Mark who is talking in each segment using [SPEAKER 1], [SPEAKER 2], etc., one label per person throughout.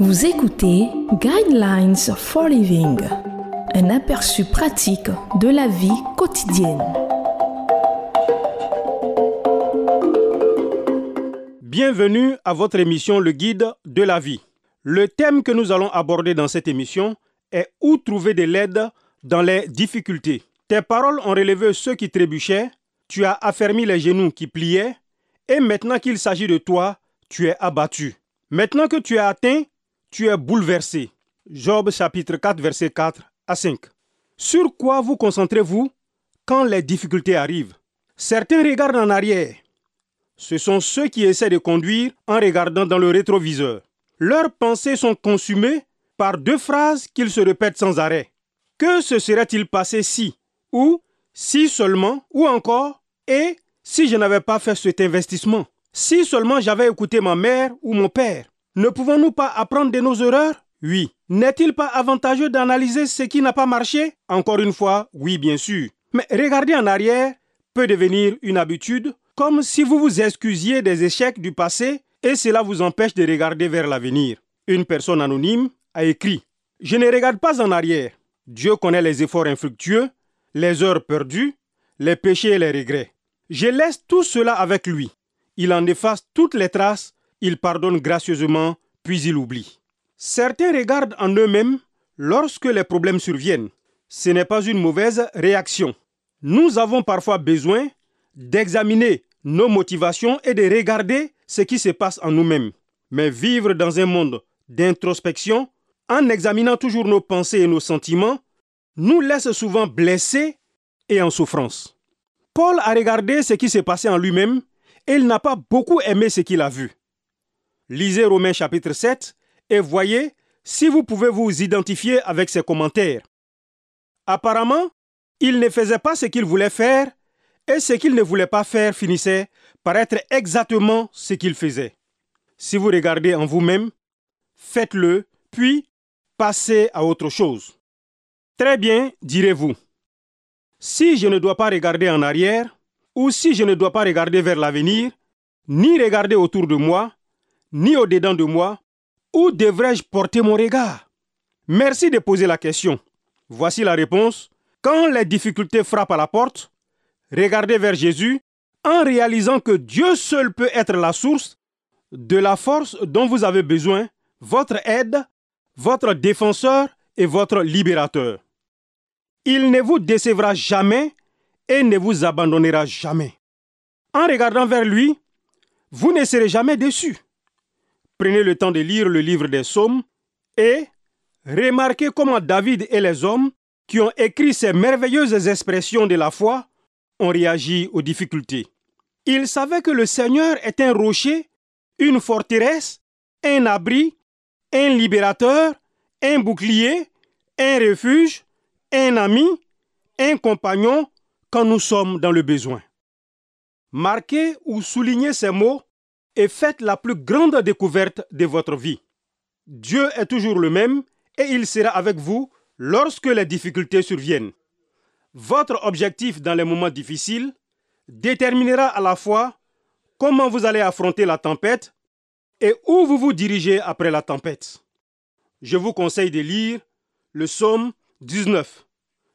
[SPEAKER 1] Vous écoutez Guidelines for Living, un aperçu pratique de la vie quotidienne.
[SPEAKER 2] Bienvenue à votre émission Le Guide de la vie. Le thème que nous allons aborder dans cette émission est où trouver de l'aide dans les difficultés? Tes paroles ont relevé ceux qui trébuchaient, tu as affermi les genoux qui pliaient, et maintenant qu'il s'agit de toi, tu es abattu. Maintenant que tu es atteint, tu es bouleversé. Job chapitre 4 verset 4 à 5. Sur quoi vous concentrez-vous quand les difficultés arrivent? Certains regardent en arrière. Ce sont ceux qui essaient de conduire en regardant dans le rétroviseur. Leurs pensées sont consumées par deux phrases qu'ils se répètent sans arrêt. Que se serait-il passé si Ou si seulement Ou encore Et si je n'avais pas fait cet investissement? Si seulement j'avais écouté ma mère ou mon père? Ne pouvons-nous pas apprendre de nos erreurs? Oui. N'est-il pas avantageux d'analyser ce qui n'a pas marché? Encore une fois, oui bien sûr. Mais regarder en arrière peut devenir une habitude, comme si vous vous excusiez des échecs du passé et cela vous empêche de regarder vers l'avenir. Une personne anonyme a écrit Je ne regarde pas en arrière. Dieu connaît les efforts infructueux, les heures perdues, les péchés et les regrets. Je laisse tout cela avec lui. Il en efface toutes les traces, il pardonne gracieusement, puis il oublie. Certains regardent en eux-mêmes lorsque les problèmes surviennent. Ce n'est pas une mauvaise réaction. Nous avons parfois besoin d'examiner nos motivations et de regarder ce qui se passe en nous-mêmes. Mais vivre dans un monde d'introspection, en examinant toujours nos pensées et nos sentiments, nous laisse souvent blessés et en souffrance. Paul a regardé ce qui s'est passé en lui-même et il n'a pas beaucoup aimé ce qu'il a vu. Lisez Romains chapitre 7 et voyez si vous pouvez vous identifier avec ses commentaires. Apparemment, il ne faisait pas ce qu'il voulait faire et ce qu'il ne voulait pas faire finissait par être exactement ce qu'il faisait. Si vous regardez en vous-même, faites-le, puis passez à autre chose. Très bien, direz-vous. Si je ne dois pas regarder en arrière, ou si je ne dois pas regarder vers l'avenir, ni regarder autour de moi, ni au-dedans de moi, où devrais-je porter mon regard? Merci de poser la question. Voici la réponse. Quand les difficultés frappent à la porte, regardez vers Jésus en réalisant que Dieu seul peut être la source de la force dont vous avez besoin, votre aide, votre défenseur et votre libérateur. Il ne vous décevra jamais et ne vous abandonnera jamais. En regardant vers lui, vous ne serez jamais déçu. Prenez le temps de lire le livre des psaumes et remarquez comment David et les hommes qui ont écrit ces merveilleuses expressions de la foi ont réagi aux difficultés. Ils savaient que le Seigneur est un rocher, une forteresse, un abri, un libérateur, un bouclier, un refuge, un ami, un compagnon quand nous sommes dans le besoin. Marquez ou soulignez ces mots et faites la plus grande découverte de votre vie. Dieu est toujours le même et il sera avec vous lorsque les difficultés surviennent. Votre objectif dans les moments difficiles déterminera à la fois comment vous allez affronter la tempête et où vous vous dirigez après la tempête. Je vous conseille de lire le psaume 19.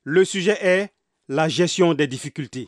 [SPEAKER 2] Le sujet est la gestion des difficultés.